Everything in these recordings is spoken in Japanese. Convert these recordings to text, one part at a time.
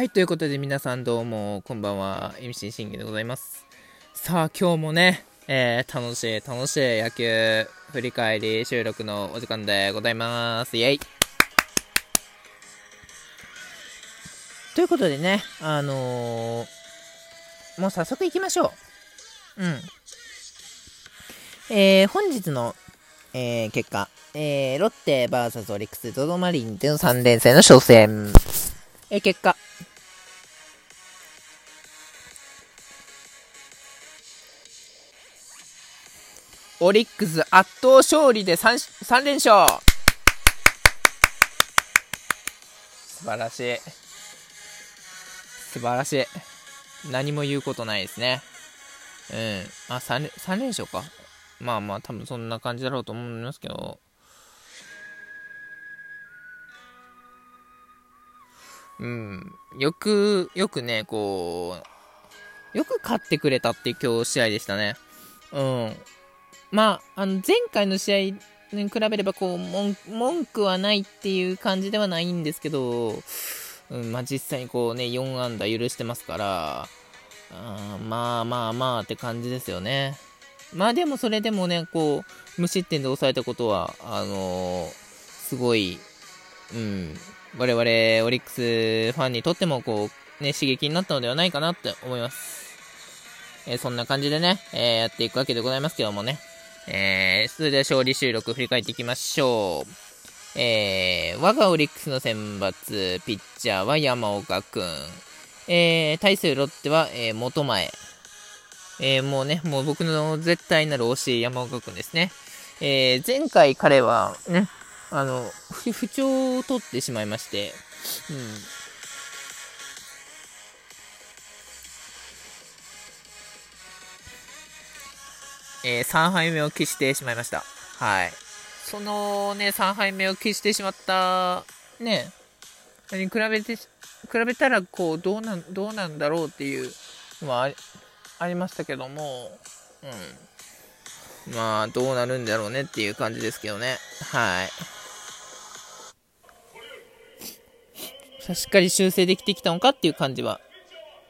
はい、ということで皆さんどうも、こんばんは、MC シングでございます。さあ、今日もね、えー、楽しい、楽しい野球振り返り収録のお時間でございます。イェイということでね、あのー、もう早速行きましょう。うん。えー、本日の、えー、結果、えー、ロッテ VS オリックス、ゾゾマリンでの3連戦の初戦。えー、結果、オリックス圧倒勝利で 3, 3連勝素晴らしい。素晴らしい。何も言うことないですね。うん。あ、3, 3連勝か。まあまあ、多分そんな感じだろうと思いますけど。うん。よく、よくね、こう、よく勝ってくれたって今日試合でしたね。うん。まあ、あの、前回の試合に比べれば、こう、文句はないっていう感じではないんですけど、うん、まあ、実際にこうね、4安打許してますから、あまあまあまあって感じですよね。まあでもそれでもね、こう、無失点で抑えたことは、あのー、すごい、うん、我々オリックスファンにとっても、こう、ね、刺激になったのではないかなって思います。えー、そんな感じでね、えー、やっていくわけでございますけどもね。えー、それでは勝利収録振り返っていきましょう。えー、我がオリックスの選抜、ピッチャーは山岡くん。えー、対するロッテは、えー、元前。えー、もうね、もう僕の絶対なる推し山岡くんですね。えー、前回彼はね、あの、不調を取ってしまいまして、うん。えー、3敗目を喫してしまいました。はい。そのね、3敗目を喫してしまった、ね、に比べて、比べたら、こう、どうなん、どうなんだろうっていうのはありましたけども、うん。まあ、どうなるんだろうねっていう感じですけどね。はい。しっかり修正できてきたのかっていう感じは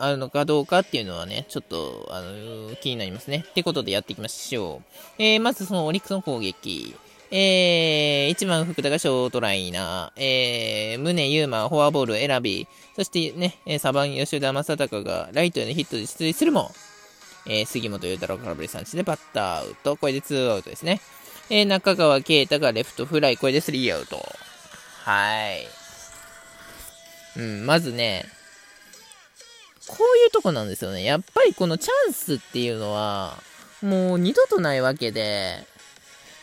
あるのかどうかっていうのはね、ちょっと、あの、気になりますね。ってことでやっていきましょう。えー、まずそのオリックスの攻撃。えー、1番福田がショートライナー、えー、宗優馬フォアボール選び、そしてね、サバン吉田正尚がライトへのヒットで出塁するも、えー、杉本裕太郎空振り三振でバッターアウト。これで2アウトですね。えー、中川圭太がレフトフライ。これで3アウト。はい。うん、まずね、こういうとこなんですよね。やっぱりこのチャンスっていうのは、もう二度とないわけで、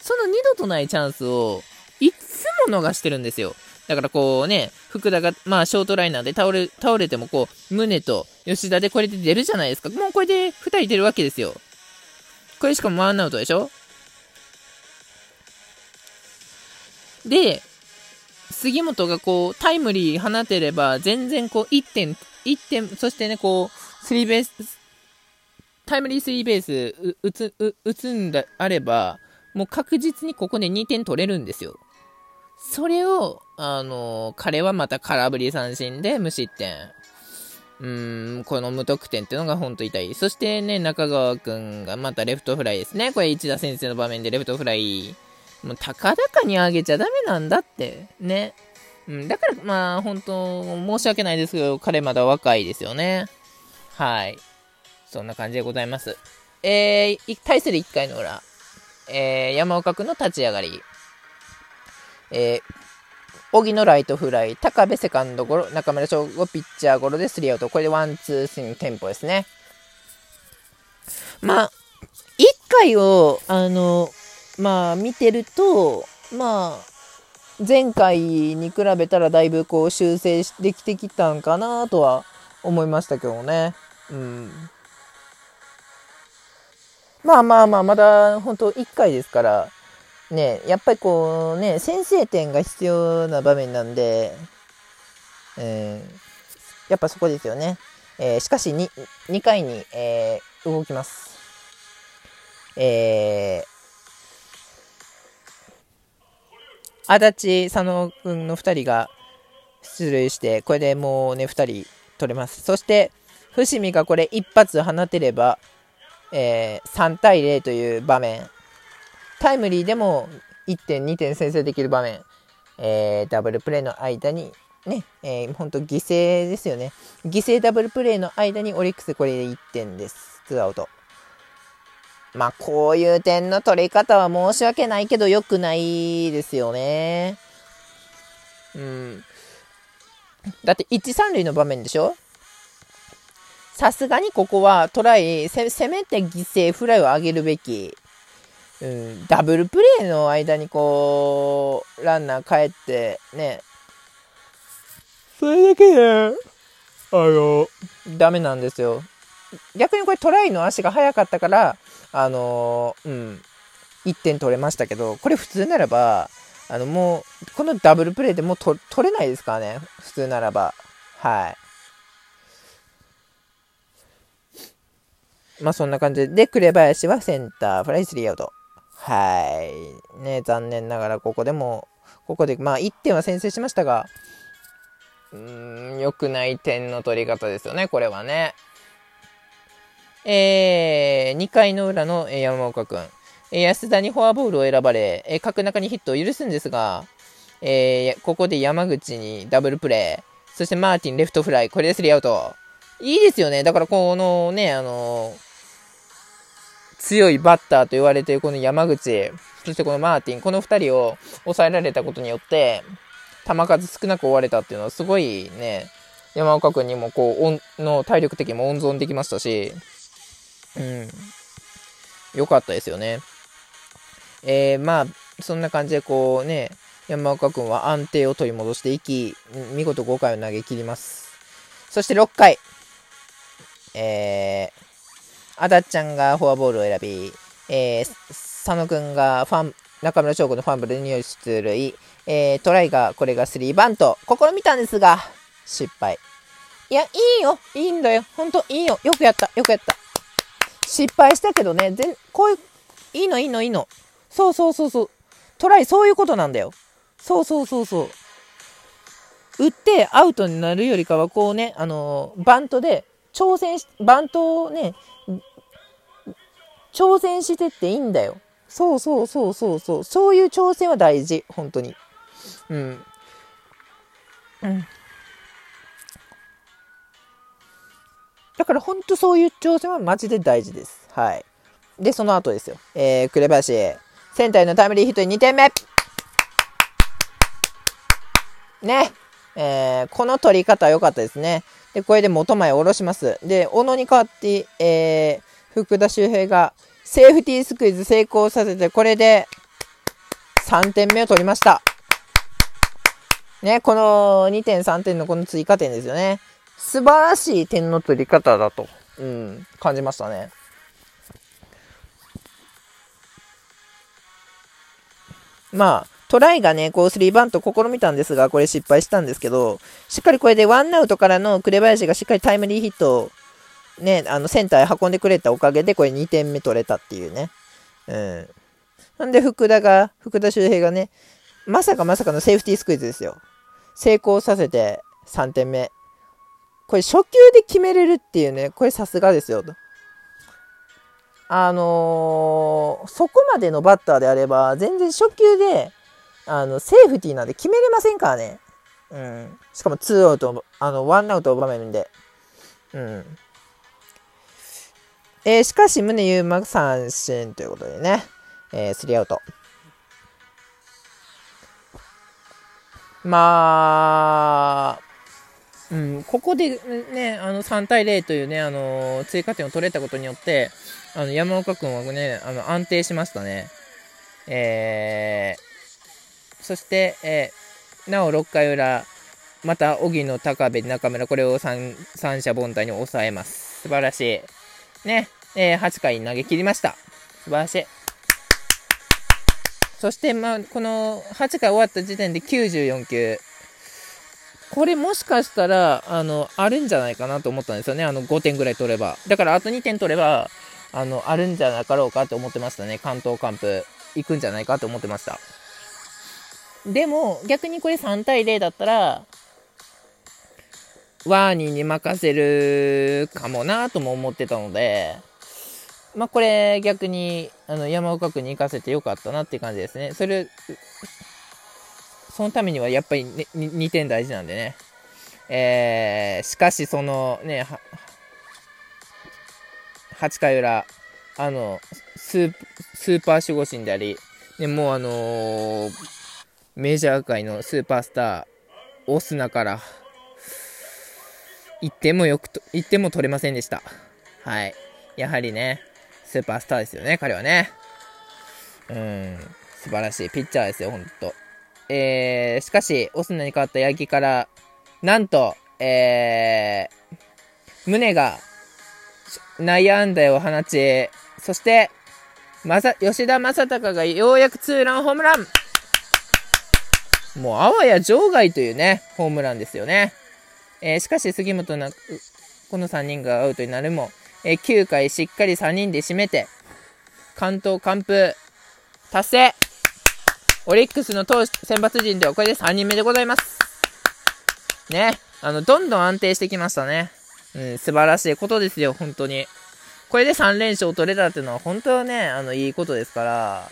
その二度とないチャンスを、いつも逃してるんですよ。だからこうね、福田が、まあショートライナーで倒れ、倒れてもこう、宗と吉田でこれで出るじゃないですか。もうこれで二人出るわけですよ。これしかもワンアウトでしょ？で、杉本がこう、タイムリー放てれば、全然こう、1点1点、そしてね、こう、スリーベース、タイムリースリーベース打つ、打つんだ、あれば、もう確実にここで2点取れるんですよ。それを、あの彼はまた空振り三振で無失点。うーん、この無得点っていうのが本当痛い。そしてね、中川くんがまたレフトフライですね。これ一田先生の場面でレフトフライ。もう高々に上げちゃダメなんだって。ね。うん、だから、まあ、本当申し訳ないですけど、彼まだ若いですよね。はい。そんな感じでございます。えー、対する1回の裏。えー、山岡君の立ち上がり。えー、荻野ライトフライ、高部セカンドゴロ、中村奨吾ピッチャーゴロでスリーアウト。これでワン、ツー、スリーテンポですね。まあ、1回を、あの、まあ、見てると、まあ、前回に比べたらだいぶこう修正できてきたんかなとは思いましたけどね。うん。まあまあまあ、まだ本当1回ですから、ね、やっぱりこうね、先制点が必要な場面なんで、えー、やっぱそこですよね。えー、しかし 2, 2回に、えー、動きます。えー、足立佐野君の2人が出塁して、これでもうね、2人取れます。そして、伏見がこれ一発放てれば、えー、3対0という場面。タイムリーでも1点、2点先制できる場面。えー、ダブルプレーの間に、ね、えー、本当犠牲ですよね。犠牲ダブルプレーの間にオリックスこれで1点です。ツーアウト。まあ、こういう点の取り方は申し訳ないけど良くないですよね。うん。だって、1、3塁の場面でしょ？さすがにここはトライ、せめて犠牲フライを上げるべき。うん、ダブルプレーの間にこう、ランナー帰って、ね。それだけで、あの、ダメなんですよ。逆にこれトライの足が速かったから、あのー、うん、1点取れましたけど、これ普通ならば、あの、もう、このダブルプレーでもう取れないですからね。普通ならば。はい。まあそんな感じで、で、紅林はセンター、フライスリーアウト。はい。ね、残念ながらここでも、ここで、まあ1点は先制しましたが、うーん、良くない点の取り方ですよね、これはね。えー、2回の裏の山岡君。安田にフォアボールを選ばれ、え角中にヒットを許すんですが、えー、ここで山口にダブルプレー、そしてマーティンレフトフライ、これでスリーアウト。いいですよね。だからこのね、あの、強いバッターと言われているこの山口、そしてこのマーティン、この2人を抑えられたことによって、球数少なく終われたっていうのはすごいね、山岡君にもこう、の体力的にも温存できましたし、うん。良かったですよね。えー、まあ、そんな感じでこうね、山岡君は安定を取り戻していき、見事5回を投げ切ります。そして6回、えー、あだっちゃんがフォアボールを選び、えー、佐野君がファン、中村翔子のファンブルに出塁、えー、トライが、これがスリーバント、試みたんですが、失敗。いや、いいよ、いいんだよ、ほんといいよ、よくやった、よくやった。失敗したけどね、全、こういう、いいの、いいの、いいの。そうそうそうそう。トライ、そういうことなんだよ。そうそうそうそう。打ってアウトになるよりかは、こうね、あのー、バントで挑戦し、バントをね、挑戦してっていいんだよ。そうそうそうそうそう。そういう挑戦は大事。本当に。うん。うん。だから本当そういう挑戦はマジで大事です。はい。で、その後ですよ。えー、紅林、センターへのタイムリーヒットに2点目ね。えー、この取り方良かったですね。で、これで元前下ろします。で、小野に代わって、えー、福田周平がセーフティースクイズ成功させて、これで3点目を取りました。ね、この2点3点のこの追加点ですよね。素晴らしい点の取り方だと、うん、感じましたね。まあ、トライがね、こう、スリーバント試みたんですが、これ失敗したんですけど、しっかりこれでワンアウトからの紅林がしっかりタイムリーヒットを、ね、あの、センターへ運んでくれたおかげで、これ2点目取れたっていうね。うん。なんで、福田が、福田周平がね、まさかまさかのセーフティースクイズですよ。成功させて3点目。これ初球で決めれるっていうね、これさすがですよと。あのー、そこまでのバッターであれば、全然初球で、あの、セーフティーなんで決めれませんからね。うん。しかも2アウト、あの、1アウト場面で。うん。えー、しかし、宗優馬三振ということでね、えー、3アウト。まあ、うん、ここでね、あの3対0というね、あの追加点を取れたことによって、あの山岡君はね、あの安定しましたね。えー、そして、えー、なお6回裏、また荻野、高部、中村、これを三者凡退に抑えます。素晴らしい。ね、えー、8回投げ切りました。素晴らしい。そして、まあ、この8回終わった時点で94球。これもしかしたら、あの、あるんじゃないかなと思ったんですよね。あの、5点ぐらい取れば。だから、あと2点取れば、あの、あるんじゃなかろうかと思ってましたね。関東カンプ、行くんじゃないかと思ってました。でも、逆にこれ3対0だったら、ワーニーに任せるかもなとも思ってたので、まあ、これ逆にあの山岡君に行かせてよかったなっていう感じですね。それ、そのためにはやっぱり、ね、2点大事なんでね。えー、しかしそのね、8回裏、あの、スースーパー守護神であり、ね、もうあのー、メジャー界のスーパースター、オスナから、1点もよくと、1点も取れませんでした。はい。やはりね、スーパースターですよね、彼はね。うん、素晴らしいピッチャーですよ、ほんと。えー、しかし、オスナに変わった八木から、なんと、えー、宗が内野安打を放ち、そして、まさ、吉田正尚がようやくツーランホームランもうあわや場外というね、ホームランですよね。えー、しかし杉本な、この3人がアウトになるも、えー、9回しっかり3人で締めて、関東完封、達成オリックスの投手、選抜陣ではこれで3人目でございます。ね。あの、どんどん安定してきましたね。うん、素晴らしいことですよ、本当に。これで3連勝取れたっていうのは本当はね、あの、いいことですから、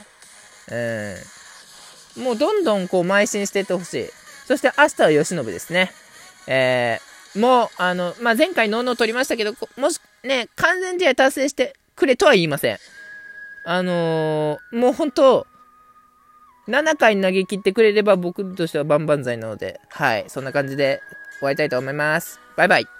うん。もうどんどんこう、邁進していってほしい。そして明日は吉信ですね。えー、もう、あの、まあ、前回ノーノー取りましたけど、もし、ね、完全試合達成してくれとは言いません。あのー、もう本当、7回投げ切ってくれれば僕としては万々歳なので、はい、そんな感じで終わりたいと思います。バイバイ。